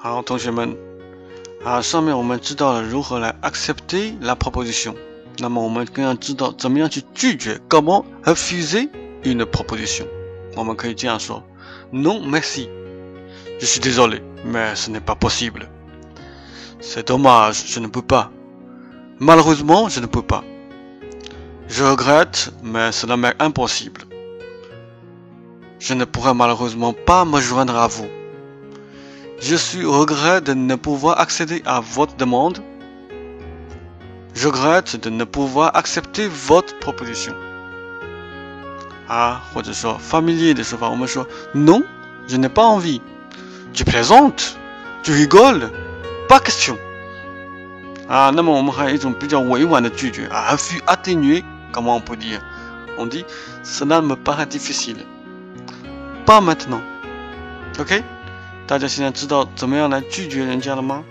好，同学们，啊，上面我们知道了如何来 accepter la proposition，那么我们更要知道怎么样去拒绝，comment refuser une proposition。我们可以这样说：Non merci，je suis désolé，mais ce n'est pas possible。C'est dommage，je ne peux pas。Malheureusement，je ne peux pas。Je regrette，mais cela m'est impossible。Je ne pourrai malheureusement pas me joindre à vous。 Je suis regret de ne pouvoir accéder à votre demande. Je regrette de ne pouvoir accepter votre proposition. Ah, familier de non, je n'ai pas envie. Tu plaisantes, tu rigoles, pas question. Ah, non, on a un fut atténué, comment on peut dire On dit, cela me paraît difficile. Pas maintenant. Ok? 大家现在知道怎么样来拒绝人家了吗？